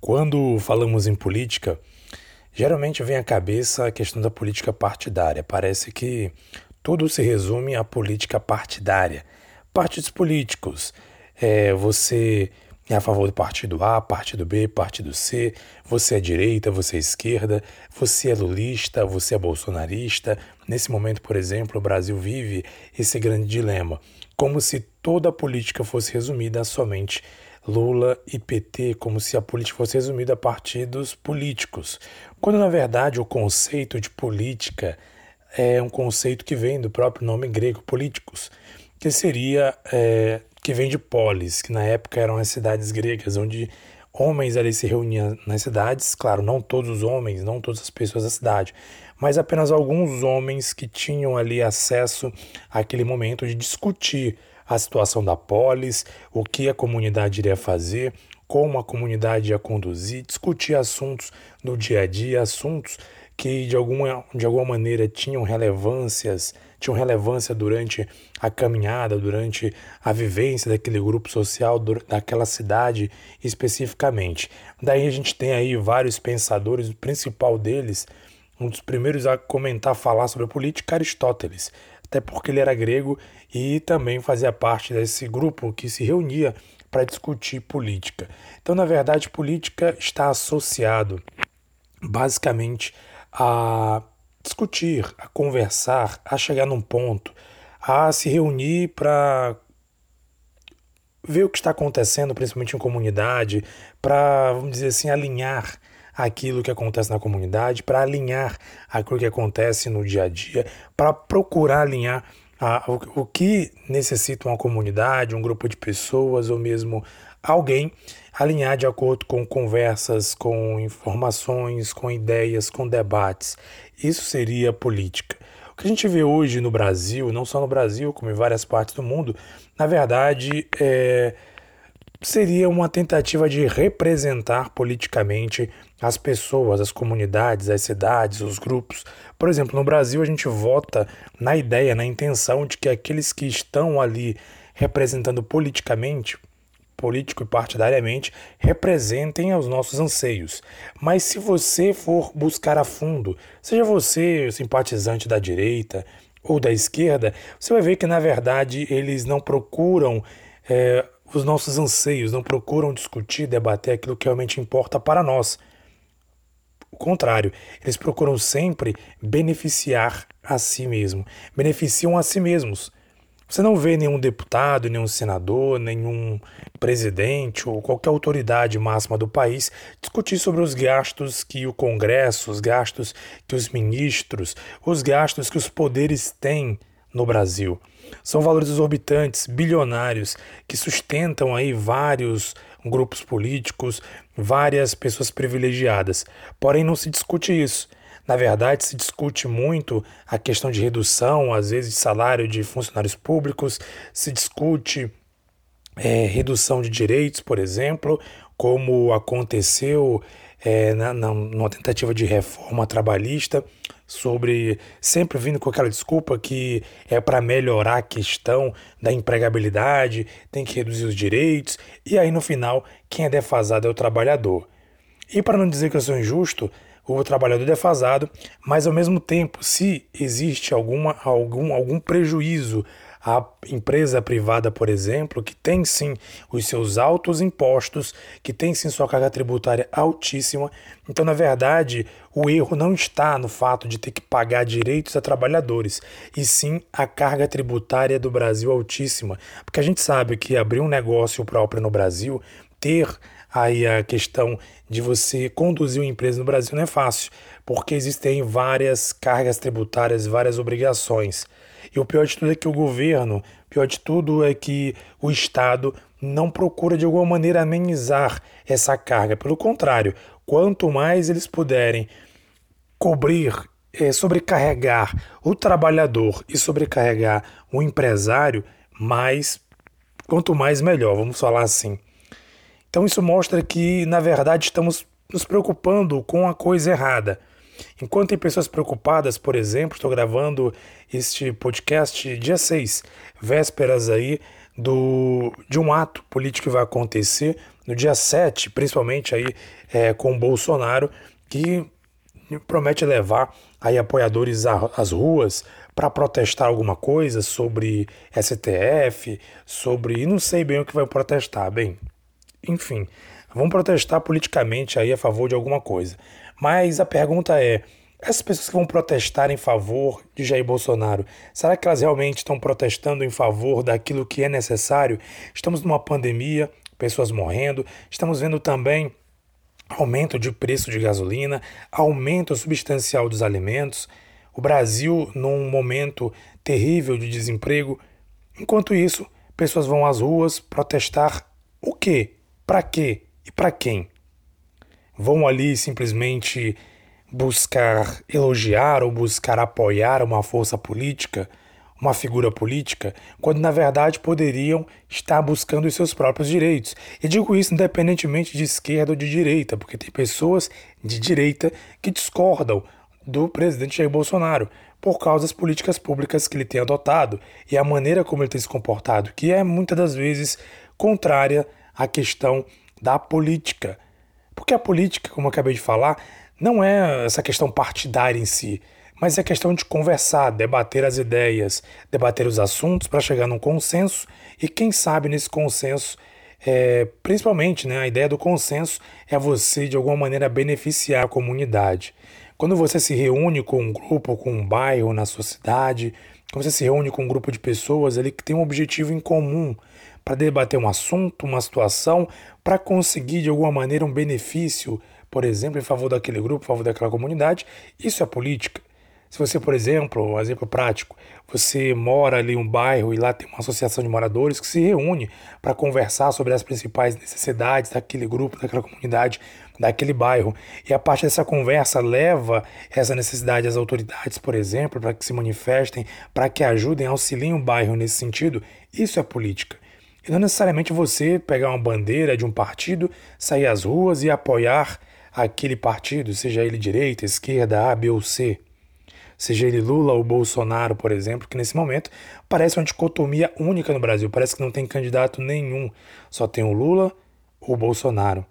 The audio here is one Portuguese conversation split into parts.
Quando falamos em política, geralmente vem à cabeça a questão da política partidária. Parece que tudo se resume à política partidária. Partidos políticos. É, você é a favor do partido A, partido B, partido C, você é direita, você é esquerda, você é lulista, você é bolsonarista. Nesse momento, por exemplo, o Brasil vive esse grande dilema, como se toda a política fosse resumida somente Lula e PT, como se a política fosse resumida a partidos políticos, quando na verdade o conceito de política é um conceito que vem do próprio nome grego políticos, que seria é, que vem de polis, que na época eram as cidades gregas, onde homens ali se reuniam nas cidades, claro, não todos os homens, não todas as pessoas da cidade, mas apenas alguns homens que tinham ali acesso àquele momento de discutir a situação da polis, o que a comunidade iria fazer, como a comunidade ia conduzir, discutir assuntos do dia a dia, assuntos que de alguma, de alguma maneira tinham relevâncias, tinham relevância durante a caminhada, durante a vivência daquele grupo social, daquela cidade especificamente. Daí a gente tem aí vários pensadores, o principal deles, um dos primeiros a comentar, falar sobre a política, Aristóteles até porque ele era grego e também fazia parte desse grupo que se reunia para discutir política. Então, na verdade, política está associado basicamente a discutir, a conversar, a chegar num ponto, a se reunir para ver o que está acontecendo, principalmente em comunidade, para, vamos dizer assim, alinhar aquilo que acontece na comunidade, para alinhar aquilo que acontece no dia a dia, para procurar alinhar o, o que necessita uma comunidade, um grupo de pessoas ou mesmo alguém alinhar de acordo com conversas, com informações, com ideias, com debates. Isso seria política. O que a gente vê hoje no Brasil, não só no Brasil, como em várias partes do mundo, na verdade é seria uma tentativa de representar politicamente as pessoas, as comunidades, as cidades, os grupos. Por exemplo, no Brasil a gente vota na ideia, na intenção de que aqueles que estão ali representando politicamente, político e partidariamente, representem os nossos anseios. Mas se você for buscar a fundo, seja você simpatizante da direita ou da esquerda, você vai ver que na verdade eles não procuram é, os nossos anseios, não procuram discutir, debater aquilo que realmente importa para nós. O contrário, eles procuram sempre beneficiar a si mesmo, beneficiam a si mesmos. Você não vê nenhum deputado, nenhum senador, nenhum presidente ou qualquer autoridade máxima do país discutir sobre os gastos que o Congresso, os gastos que os ministros, os gastos que os poderes têm no Brasil. São valores exorbitantes, bilionários, que sustentam aí vários grupos políticos, várias pessoas privilegiadas. Porém, não se discute isso. Na verdade, se discute muito a questão de redução, às vezes, de salário de funcionários públicos, se discute é, redução de direitos, por exemplo, como aconteceu é, na, na, numa tentativa de reforma trabalhista sobre sempre vindo com aquela desculpa que é para melhorar a questão da empregabilidade, tem que reduzir os direitos, e aí no final quem é defasado é o trabalhador. E para não dizer que eu sou injusto, o trabalhador defasado, mas ao mesmo tempo, se existe alguma, algum, algum prejuízo a empresa privada, por exemplo, que tem sim os seus altos impostos, que tem sim sua carga tributária altíssima. Então, na verdade, o erro não está no fato de ter que pagar direitos a trabalhadores, e sim a carga tributária do Brasil altíssima. Porque a gente sabe que abrir um negócio próprio no Brasil, ter aí a questão de você conduzir uma empresa no Brasil não é fácil, porque existem várias cargas tributárias, várias obrigações. E o pior de tudo é que o governo, pior de tudo é que o Estado não procura de alguma maneira amenizar essa carga. Pelo contrário, quanto mais eles puderem cobrir, é, sobrecarregar o trabalhador e sobrecarregar o empresário, mais quanto mais melhor, vamos falar assim. Então isso mostra que, na verdade, estamos nos preocupando com a coisa errada. Enquanto tem pessoas preocupadas, por exemplo, estou gravando este podcast dia 6, vésperas aí do, de um ato político que vai acontecer no dia 7, principalmente aí é, com o Bolsonaro, que promete levar aí apoiadores às ruas para protestar alguma coisa sobre STF, sobre. não sei bem o que vai protestar, bem. Enfim, vão protestar politicamente aí a favor de alguma coisa. Mas a pergunta é: essas pessoas que vão protestar em favor de Jair Bolsonaro, será que elas realmente estão protestando em favor daquilo que é necessário? Estamos numa pandemia, pessoas morrendo, estamos vendo também aumento de preço de gasolina, aumento substancial dos alimentos, o Brasil num momento terrível de desemprego. Enquanto isso, pessoas vão às ruas protestar o quê? Para quê? E para quem? Vão ali simplesmente buscar elogiar ou buscar apoiar uma força política, uma figura política, quando na verdade poderiam estar buscando os seus próprios direitos. E digo isso independentemente de esquerda ou de direita, porque tem pessoas de direita que discordam do presidente Jair Bolsonaro por causa das políticas públicas que ele tem adotado e a maneira como ele tem se comportado, que é muitas das vezes contrária à questão da política. Porque a política, como eu acabei de falar, não é essa questão partidária em si, mas é questão de conversar, debater as ideias, debater os assuntos para chegar num consenso e, quem sabe, nesse consenso, é, principalmente né, a ideia do consenso é você, de alguma maneira, beneficiar a comunidade. Quando você se reúne com um grupo, com um bairro na sua cidade, quando você se reúne com um grupo de pessoas ali que tem um objetivo em comum para debater um assunto, uma situação, para conseguir de alguma maneira um benefício, por exemplo, em favor daquele grupo, em favor daquela comunidade, isso é política. Se você, por exemplo, um exemplo prático, você mora ali em um bairro e lá tem uma associação de moradores que se reúne para conversar sobre as principais necessidades daquele grupo, daquela comunidade, daquele bairro. E a partir dessa conversa leva essa necessidade às autoridades, por exemplo, para que se manifestem, para que ajudem, auxiliem o bairro nesse sentido. Isso é política. E não necessariamente você pegar uma bandeira de um partido, sair às ruas e apoiar aquele partido, seja ele direita, esquerda, A, B ou C seja ele Lula ou Bolsonaro, por exemplo, que nesse momento parece uma dicotomia única no Brasil. Parece que não tem candidato nenhum, só tem o Lula ou o Bolsonaro.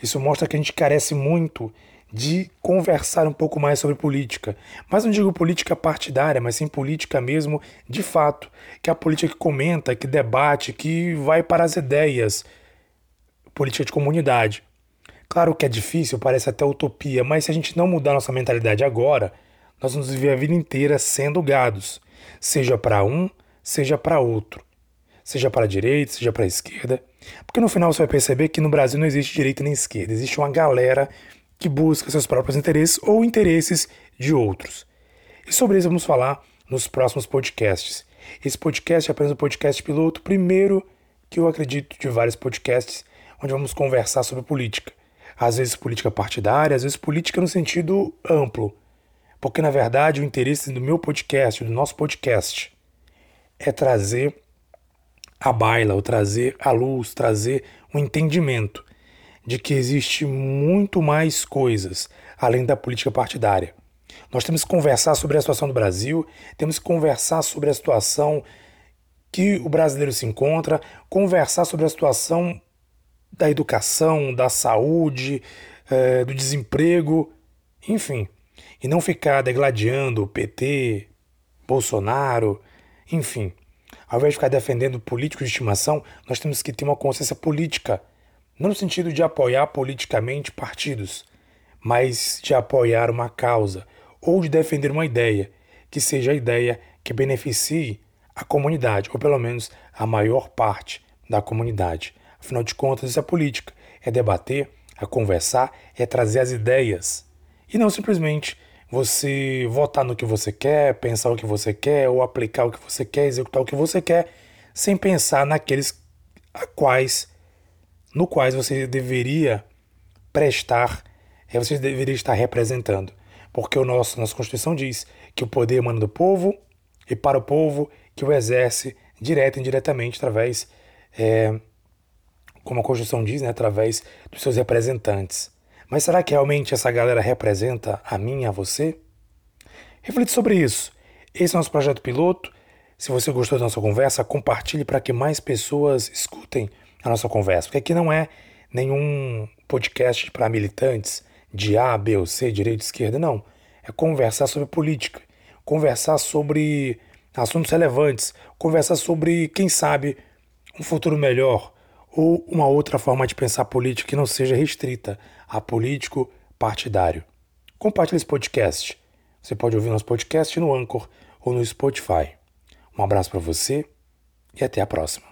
Isso mostra que a gente carece muito de conversar um pouco mais sobre política. Mas não digo política partidária, mas sim política mesmo de fato, que é a política que comenta, que debate, que vai para as ideias. Política de comunidade. Claro que é difícil, parece até utopia, mas se a gente não mudar nossa mentalidade agora, nós vamos viver a vida inteira sendo gados, seja para um, seja para outro, seja para a direita, seja para a esquerda. Porque no final você vai perceber que no Brasil não existe direita nem esquerda, existe uma galera que busca seus próprios interesses ou interesses de outros. E sobre isso vamos falar nos próximos podcasts. Esse podcast é apenas um podcast piloto, primeiro que eu acredito de vários podcasts onde vamos conversar sobre política. Às vezes política partidária, às vezes política no sentido amplo, porque, na verdade, o interesse do meu podcast, do nosso podcast, é trazer a baila, ou trazer a luz, trazer o um entendimento de que existe muito mais coisas além da política partidária. Nós temos que conversar sobre a situação do Brasil, temos que conversar sobre a situação que o brasileiro se encontra, conversar sobre a situação da educação, da saúde, eh, do desemprego, enfim e não ficar degladiando o PT, Bolsonaro, enfim. Ao invés de ficar defendendo políticos de estimação, nós temos que ter uma consciência política, não no sentido de apoiar politicamente partidos, mas de apoiar uma causa ou de defender uma ideia, que seja a ideia que beneficie a comunidade, ou pelo menos a maior parte da comunidade. Afinal de contas, isso é política, é debater, é conversar, é trazer as ideias e não simplesmente você votar no que você quer, pensar o que você quer, ou aplicar o que você quer, executar o que você quer, sem pensar naqueles a quais, no quais você deveria prestar, é, você deveria estar representando. Porque o nosso, nossa Constituição diz que o poder emana do povo e para o povo que o exerce direto e indiretamente através, é, como a Constituição diz, né, através dos seus representantes. Mas será que realmente essa galera representa a mim e a você? Reflita sobre isso. Esse é o nosso projeto piloto. Se você gostou da nossa conversa, compartilhe para que mais pessoas escutem a nossa conversa. Porque aqui não é nenhum podcast para militantes de A, B ou C, direita e esquerda, não. É conversar sobre política, conversar sobre assuntos relevantes, conversar sobre, quem sabe, um futuro melhor ou uma outra forma de pensar política que não seja restrita a político partidário. Compartilhe esse podcast. Você pode ouvir nosso podcast no Anchor ou no Spotify. Um abraço para você e até a próxima.